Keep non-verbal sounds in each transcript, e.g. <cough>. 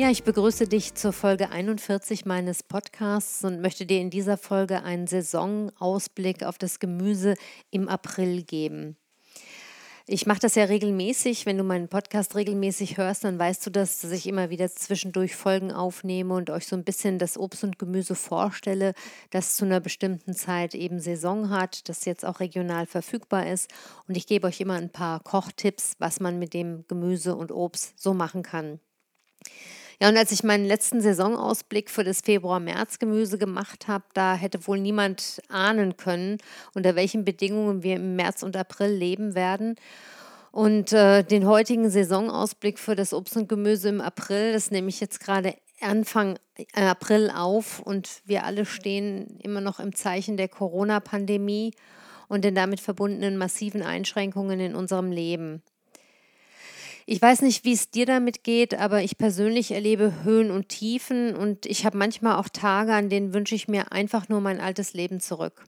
Ja, ich begrüße dich zur Folge 41 meines Podcasts und möchte dir in dieser Folge einen Saisonausblick auf das Gemüse im April geben. Ich mache das ja regelmäßig. Wenn du meinen Podcast regelmäßig hörst, dann weißt du das, dass ich immer wieder zwischendurch Folgen aufnehme und euch so ein bisschen das Obst und Gemüse vorstelle, das zu einer bestimmten Zeit eben Saison hat, das jetzt auch regional verfügbar ist. Und ich gebe euch immer ein paar Kochtipps, was man mit dem Gemüse und Obst so machen kann. Ja, und als ich meinen letzten Saisonausblick für das Februar-März-Gemüse gemacht habe, da hätte wohl niemand ahnen können, unter welchen Bedingungen wir im März und April leben werden. Und äh, den heutigen Saisonausblick für das Obst und Gemüse im April, das nehme ich jetzt gerade Anfang äh, April auf und wir alle stehen immer noch im Zeichen der Corona-Pandemie und den damit verbundenen massiven Einschränkungen in unserem Leben. Ich weiß nicht, wie es dir damit geht, aber ich persönlich erlebe Höhen und Tiefen und ich habe manchmal auch Tage, an denen wünsche ich mir einfach nur mein altes Leben zurück.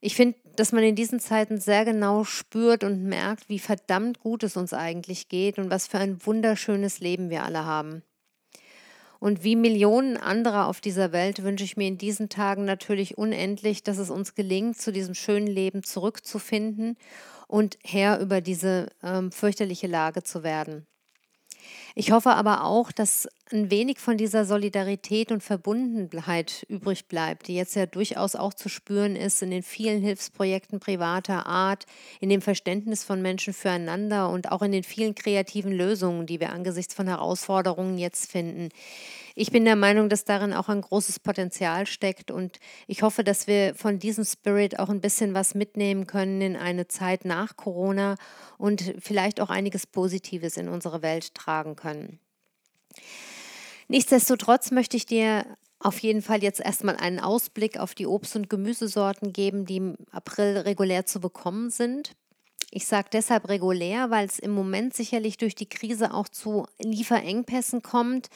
Ich finde, dass man in diesen Zeiten sehr genau spürt und merkt, wie verdammt gut es uns eigentlich geht und was für ein wunderschönes Leben wir alle haben. Und wie Millionen anderer auf dieser Welt wünsche ich mir in diesen Tagen natürlich unendlich, dass es uns gelingt, zu diesem schönen Leben zurückzufinden und Herr über diese ähm, fürchterliche Lage zu werden. Ich hoffe aber auch, dass ein wenig von dieser Solidarität und Verbundenheit übrig bleibt, die jetzt ja durchaus auch zu spüren ist in den vielen Hilfsprojekten privater Art, in dem Verständnis von Menschen füreinander und auch in den vielen kreativen Lösungen, die wir angesichts von Herausforderungen jetzt finden. Ich bin der Meinung, dass darin auch ein großes Potenzial steckt und ich hoffe, dass wir von diesem Spirit auch ein bisschen was mitnehmen können in eine Zeit nach Corona und vielleicht auch einiges Positives in unsere Welt tragen können. Nichtsdestotrotz möchte ich dir auf jeden Fall jetzt erstmal einen Ausblick auf die Obst- und Gemüsesorten geben, die im April regulär zu bekommen sind. Ich sage deshalb regulär, weil es im Moment sicherlich durch die Krise auch zu Lieferengpässen kommt.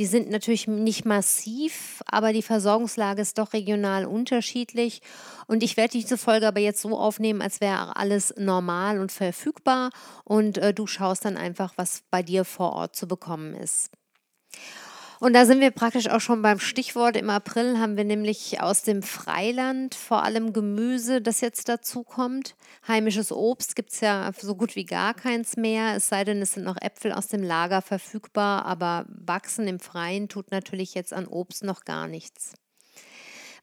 Die sind natürlich nicht massiv, aber die Versorgungslage ist doch regional unterschiedlich. Und ich werde diese Folge aber jetzt so aufnehmen, als wäre alles normal und verfügbar. Und äh, du schaust dann einfach, was bei dir vor Ort zu bekommen ist. Und da sind wir praktisch auch schon beim Stichwort. Im April haben wir nämlich aus dem Freiland vor allem Gemüse, das jetzt dazu kommt. Heimisches Obst gibt es ja so gut wie gar keins mehr, es sei denn, es sind noch Äpfel aus dem Lager verfügbar, aber wachsen im Freien tut natürlich jetzt an Obst noch gar nichts.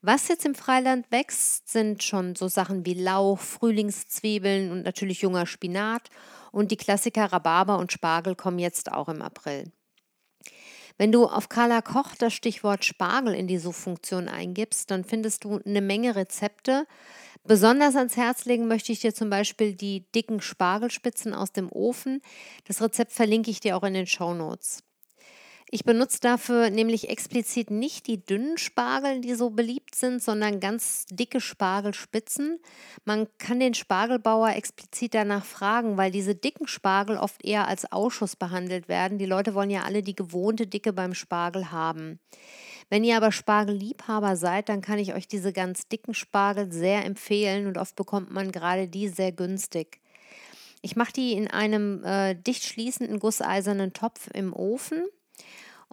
Was jetzt im Freiland wächst, sind schon so Sachen wie Lauch, Frühlingszwiebeln und natürlich junger Spinat. Und die Klassiker Rhabarber und Spargel kommen jetzt auch im April. Wenn du auf Carla Koch das Stichwort Spargel in die Suchfunktion eingibst, dann findest du eine Menge Rezepte. Besonders ans Herz legen möchte ich dir zum Beispiel die dicken Spargelspitzen aus dem Ofen. Das Rezept verlinke ich dir auch in den Show Notes. Ich benutze dafür nämlich explizit nicht die dünnen Spargel, die so beliebt sind, sondern ganz dicke Spargelspitzen. Man kann den Spargelbauer explizit danach fragen, weil diese dicken Spargel oft eher als Ausschuss behandelt werden. Die Leute wollen ja alle die gewohnte Dicke beim Spargel haben. Wenn ihr aber Spargelliebhaber seid, dann kann ich euch diese ganz dicken Spargel sehr empfehlen und oft bekommt man gerade die sehr günstig. Ich mache die in einem äh, dicht schließenden gusseisernen Topf im Ofen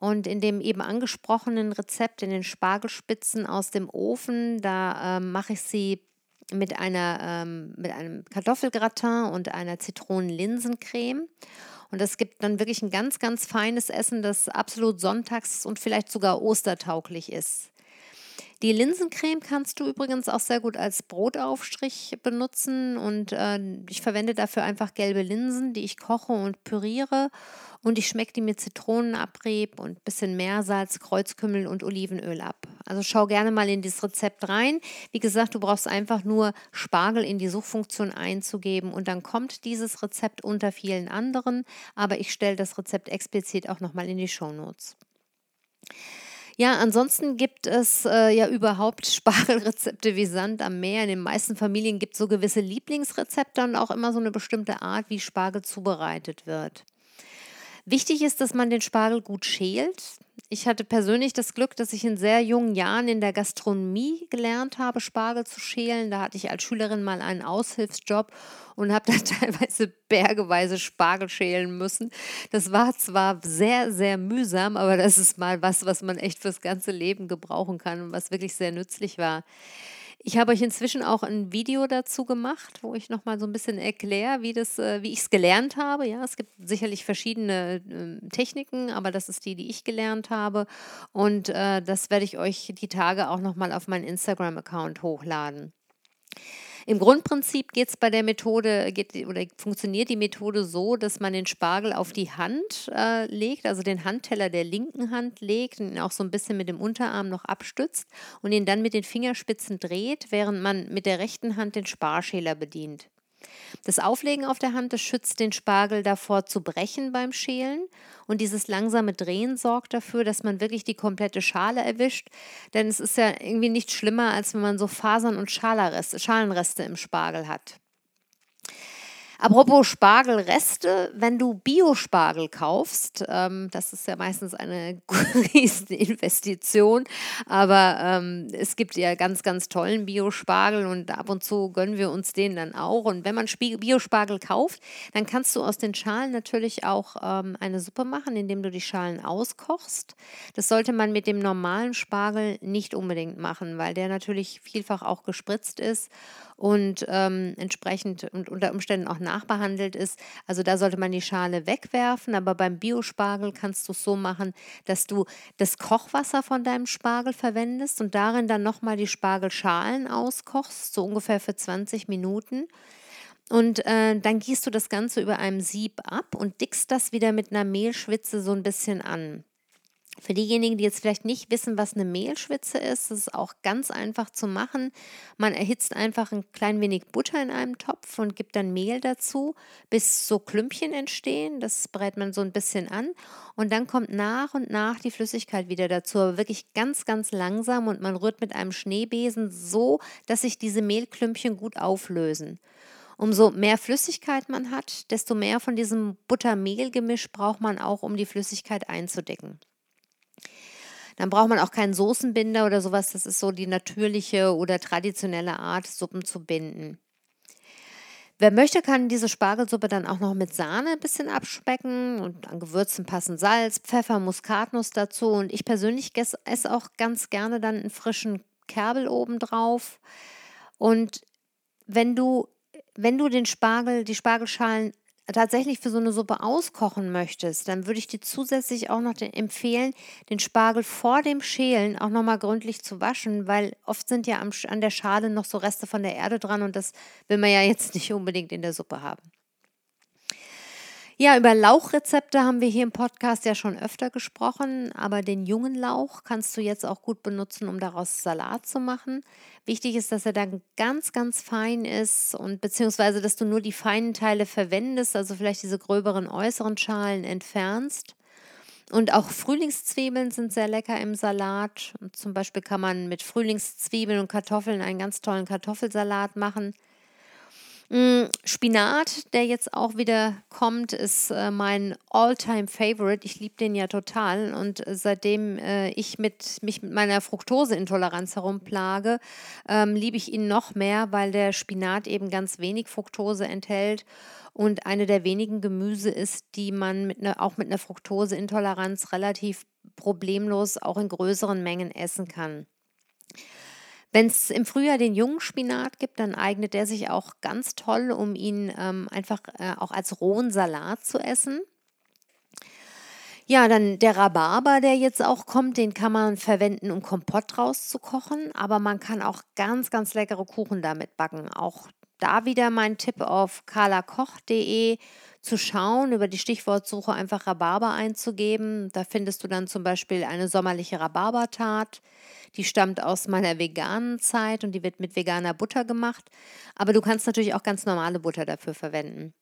und in dem eben angesprochenen Rezept, in den Spargelspitzen aus dem Ofen, da ähm, mache ich sie mit, einer, ähm, mit einem Kartoffelgratin und einer Zitronenlinsencreme. Und das gibt dann wirklich ein ganz, ganz feines Essen, das absolut sonntags und vielleicht sogar ostertauglich ist. Die Linsencreme kannst du übrigens auch sehr gut als Brotaufstrich benutzen und äh, ich verwende dafür einfach gelbe Linsen, die ich koche und püriere und ich schmecke die mit Zitronenabrieb und bisschen Meersalz, Kreuzkümmel und Olivenöl ab. Also schau gerne mal in dieses Rezept rein. Wie gesagt, du brauchst einfach nur Spargel in die Suchfunktion einzugeben und dann kommt dieses Rezept unter vielen anderen, aber ich stelle das Rezept explizit auch nochmal in die Show Notes. Ja, ansonsten gibt es äh, ja überhaupt <laughs> Spargelrezepte wie Sand am Meer. In den meisten Familien gibt es so gewisse Lieblingsrezepte und auch immer so eine bestimmte Art, wie Spargel zubereitet wird. Wichtig ist, dass man den Spargel gut schält. Ich hatte persönlich das Glück, dass ich in sehr jungen Jahren in der Gastronomie gelernt habe, Spargel zu schälen. Da hatte ich als Schülerin mal einen Aushilfsjob und habe <laughs> dann teilweise bergeweise Spargel schälen müssen. Das war zwar sehr, sehr mühsam, aber das ist mal was, was man echt fürs ganze Leben gebrauchen kann und was wirklich sehr nützlich war. Ich habe euch inzwischen auch ein Video dazu gemacht, wo ich nochmal so ein bisschen erkläre, wie, äh, wie ich es gelernt habe. Ja, es gibt sicherlich verschiedene äh, Techniken, aber das ist die, die ich gelernt habe. Und äh, das werde ich euch die Tage auch nochmal auf meinen Instagram-Account hochladen. Im Grundprinzip geht es bei der Methode geht, oder funktioniert die Methode so, dass man den Spargel auf die Hand äh, legt, also den Handteller der linken Hand legt und ihn auch so ein bisschen mit dem Unterarm noch abstützt und ihn dann mit den Fingerspitzen dreht, während man mit der rechten Hand den Sparschäler bedient. Das Auflegen auf der Hand, schützt den Spargel davor zu brechen beim Schälen und dieses langsame Drehen sorgt dafür, dass man wirklich die komplette Schale erwischt, denn es ist ja irgendwie nicht schlimmer, als wenn man so Fasern und Schalenreste im Spargel hat. Apropos Spargelreste, wenn du Biospargel kaufst, ähm, das ist ja meistens eine <laughs> Rieseninvestition, aber ähm, es gibt ja ganz, ganz tollen Biospargel und ab und zu gönnen wir uns den dann auch. Und wenn man Biospargel kauft, dann kannst du aus den Schalen natürlich auch ähm, eine Suppe machen, indem du die Schalen auskochst. Das sollte man mit dem normalen Spargel nicht unbedingt machen, weil der natürlich vielfach auch gespritzt ist und ähm, entsprechend und unter Umständen auch nachbehandelt ist. Also da sollte man die Schale wegwerfen, aber beim Biospargel kannst du es so machen, dass du das Kochwasser von deinem Spargel verwendest und darin dann nochmal die Spargelschalen auskochst, so ungefähr für 20 Minuten. Und äh, dann gießt du das Ganze über einem Sieb ab und dickst das wieder mit einer Mehlschwitze so ein bisschen an. Für diejenigen, die jetzt vielleicht nicht wissen, was eine Mehlschwitze ist, das ist auch ganz einfach zu machen. Man erhitzt einfach ein klein wenig Butter in einem Topf und gibt dann Mehl dazu, bis so Klümpchen entstehen. Das brät man so ein bisschen an und dann kommt nach und nach die Flüssigkeit wieder dazu, aber wirklich ganz, ganz langsam und man rührt mit einem Schneebesen so, dass sich diese Mehlklümpchen gut auflösen. Umso mehr Flüssigkeit man hat, desto mehr von diesem Butter-Mehl-Gemisch braucht man auch, um die Flüssigkeit einzudecken. Dann braucht man auch keinen Soßenbinder oder sowas. Das ist so die natürliche oder traditionelle Art, Suppen zu binden. Wer möchte, kann diese Spargelsuppe dann auch noch mit Sahne ein bisschen abspecken und an Gewürzen passen Salz, Pfeffer, Muskatnuss dazu. Und ich persönlich esse auch ganz gerne dann einen frischen Kerbel obendrauf. Und wenn du, wenn du den Spargel, die Spargelschalen tatsächlich für so eine Suppe auskochen möchtest, dann würde ich dir zusätzlich auch noch den, empfehlen, den Spargel vor dem Schälen auch nochmal gründlich zu waschen, weil oft sind ja am, an der Schale noch so Reste von der Erde dran und das will man ja jetzt nicht unbedingt in der Suppe haben. Ja, über Lauchrezepte haben wir hier im Podcast ja schon öfter gesprochen, aber den jungen Lauch kannst du jetzt auch gut benutzen, um daraus Salat zu machen. Wichtig ist, dass er dann ganz, ganz fein ist und beziehungsweise, dass du nur die feinen Teile verwendest, also vielleicht diese gröberen äußeren Schalen entfernst. Und auch Frühlingszwiebeln sind sehr lecker im Salat. Und zum Beispiel kann man mit Frühlingszwiebeln und Kartoffeln einen ganz tollen Kartoffelsalat machen. Mm, Spinat, der jetzt auch wieder kommt, ist äh, mein All-Time-Favorite. Ich liebe den ja total. Und seitdem äh, ich mit, mich mit meiner Fructoseintoleranz herumplage, ähm, liebe ich ihn noch mehr, weil der Spinat eben ganz wenig Fructose enthält und eine der wenigen Gemüse ist, die man mit ne, auch mit einer Fructoseintoleranz relativ problemlos auch in größeren Mengen essen kann. Wenn es im Frühjahr den jungen Spinat gibt, dann eignet der sich auch ganz toll, um ihn ähm, einfach äh, auch als rohen Salat zu essen. Ja, dann der Rhabarber, der jetzt auch kommt, den kann man verwenden, um Kompott draus zu kochen. Aber man kann auch ganz, ganz leckere Kuchen damit backen. Auch da wieder mein Tipp auf carlakoch.de zu schauen, über die Stichwortsuche einfach Rhabarber einzugeben. Da findest du dann zum Beispiel eine sommerliche Rhabarbertat. Die stammt aus meiner veganen Zeit und die wird mit veganer Butter gemacht. Aber du kannst natürlich auch ganz normale Butter dafür verwenden.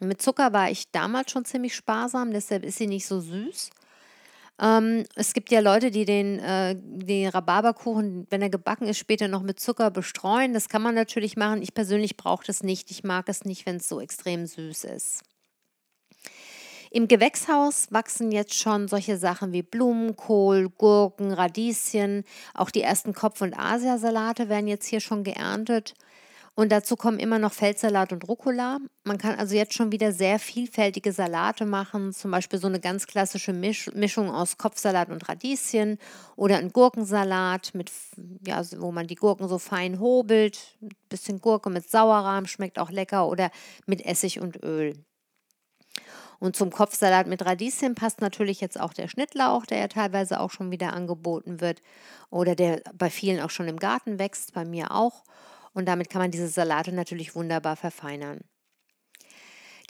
Mit Zucker war ich damals schon ziemlich sparsam, deshalb ist sie nicht so süß. Ähm, es gibt ja Leute, die den, äh, den Rhabarberkuchen, wenn er gebacken ist, später noch mit Zucker bestreuen. Das kann man natürlich machen. Ich persönlich brauche das nicht. Ich mag es nicht, wenn es so extrem süß ist. Im Gewächshaus wachsen jetzt schon solche Sachen wie Blumenkohl, Gurken, Radieschen. Auch die ersten Kopf- und Asiasalate werden jetzt hier schon geerntet. Und dazu kommen immer noch Feldsalat und Rucola. Man kann also jetzt schon wieder sehr vielfältige Salate machen, zum Beispiel so eine ganz klassische Misch Mischung aus Kopfsalat und Radieschen oder ein Gurkensalat, mit, ja, wo man die Gurken so fein hobelt. Ein bisschen Gurke mit Sauerrahm schmeckt auch lecker oder mit Essig und Öl. Und zum Kopfsalat mit Radieschen passt natürlich jetzt auch der Schnittlauch, der ja teilweise auch schon wieder angeboten wird oder der bei vielen auch schon im Garten wächst, bei mir auch. Und damit kann man diese Salate natürlich wunderbar verfeinern.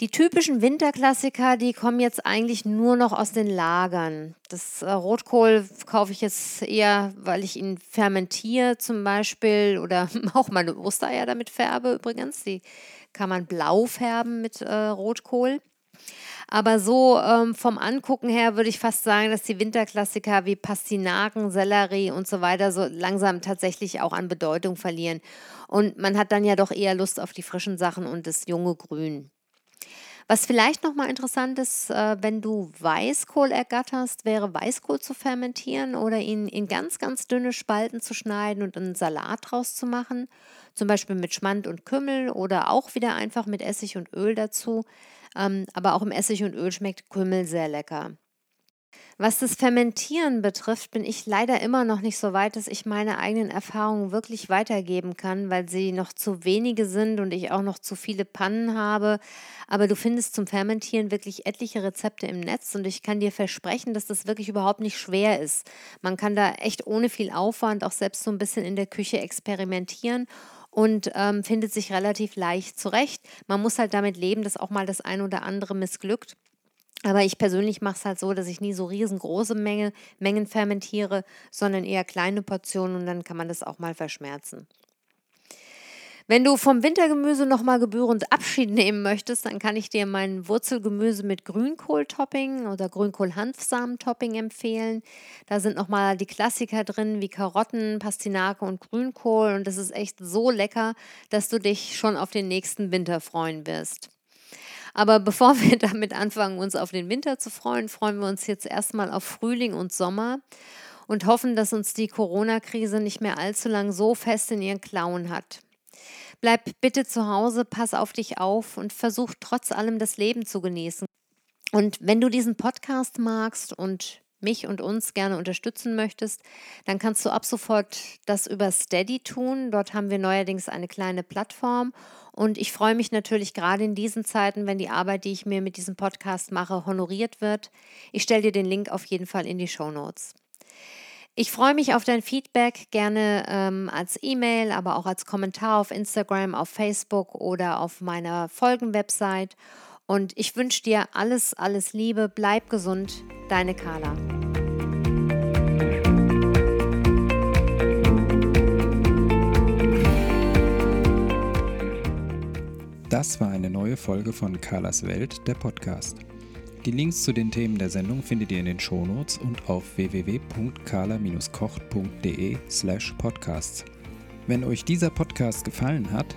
Die typischen Winterklassiker, die kommen jetzt eigentlich nur noch aus den Lagern. Das äh, Rotkohl kaufe ich jetzt eher, weil ich ihn fermentiere zum Beispiel oder <laughs> auch meine Ostereier damit färbe übrigens. Die kann man blau färben mit äh, Rotkohl. Aber so ähm, vom Angucken her würde ich fast sagen, dass die Winterklassiker wie Pastinaken, Sellerie und so weiter so langsam tatsächlich auch an Bedeutung verlieren. Und man hat dann ja doch eher Lust auf die frischen Sachen und das junge Grün. Was vielleicht nochmal interessant ist, äh, wenn du Weißkohl ergatterst, wäre Weißkohl zu fermentieren oder ihn in ganz, ganz dünne Spalten zu schneiden und einen Salat draus zu machen. Zum Beispiel mit Schmand und Kümmel oder auch wieder einfach mit Essig und Öl dazu. Ähm, aber auch im Essig und Öl schmeckt Kümmel sehr lecker. Was das Fermentieren betrifft, bin ich leider immer noch nicht so weit, dass ich meine eigenen Erfahrungen wirklich weitergeben kann, weil sie noch zu wenige sind und ich auch noch zu viele Pannen habe. Aber du findest zum Fermentieren wirklich etliche Rezepte im Netz und ich kann dir versprechen, dass das wirklich überhaupt nicht schwer ist. Man kann da echt ohne viel Aufwand auch selbst so ein bisschen in der Küche experimentieren und ähm, findet sich relativ leicht zurecht. Man muss halt damit leben, dass auch mal das ein oder andere missglückt. Aber ich persönlich mache es halt so, dass ich nie so riesengroße Menge, Mengen fermentiere, sondern eher kleine Portionen und dann kann man das auch mal verschmerzen. Wenn du vom Wintergemüse nochmal gebührend Abschied <laughs> nehmen möchtest, dann kann ich dir mein Wurzelgemüse mit Grünkohl-Topping oder Grünkohl-Hanfsamen-Topping empfehlen. Da sind nochmal die Klassiker drin wie Karotten, Pastinake und Grünkohl und das ist echt so lecker, dass du dich schon auf den nächsten Winter freuen wirst. Aber bevor <laughs> wir damit anfangen, uns auf den Winter zu freuen, freuen wir uns jetzt erstmal auf Frühling und Sommer und hoffen, dass uns die Corona-Krise nicht mehr allzu lang so fest in ihren Klauen hat. Bleib bitte zu Hause, pass auf dich auf und versuch trotz allem das Leben zu genießen. Und wenn du diesen Podcast magst und mich und uns gerne unterstützen möchtest, dann kannst du ab sofort das über Steady tun. Dort haben wir neuerdings eine kleine Plattform und ich freue mich natürlich gerade in diesen Zeiten, wenn die Arbeit, die ich mir mit diesem Podcast mache, honoriert wird. Ich stelle dir den Link auf jeden Fall in die Show Notes. Ich freue mich auf dein Feedback, gerne ähm, als E-Mail, aber auch als Kommentar auf Instagram, auf Facebook oder auf meiner Folgenwebsite. Und ich wünsche dir alles, alles Liebe, bleib gesund, deine Carla. Das war eine neue Folge von Carlas Welt, der Podcast. Die Links zu den Themen der Sendung findet ihr in den Shownotes und auf www.carla-kocht.de slash podcasts. Wenn euch dieser Podcast gefallen hat,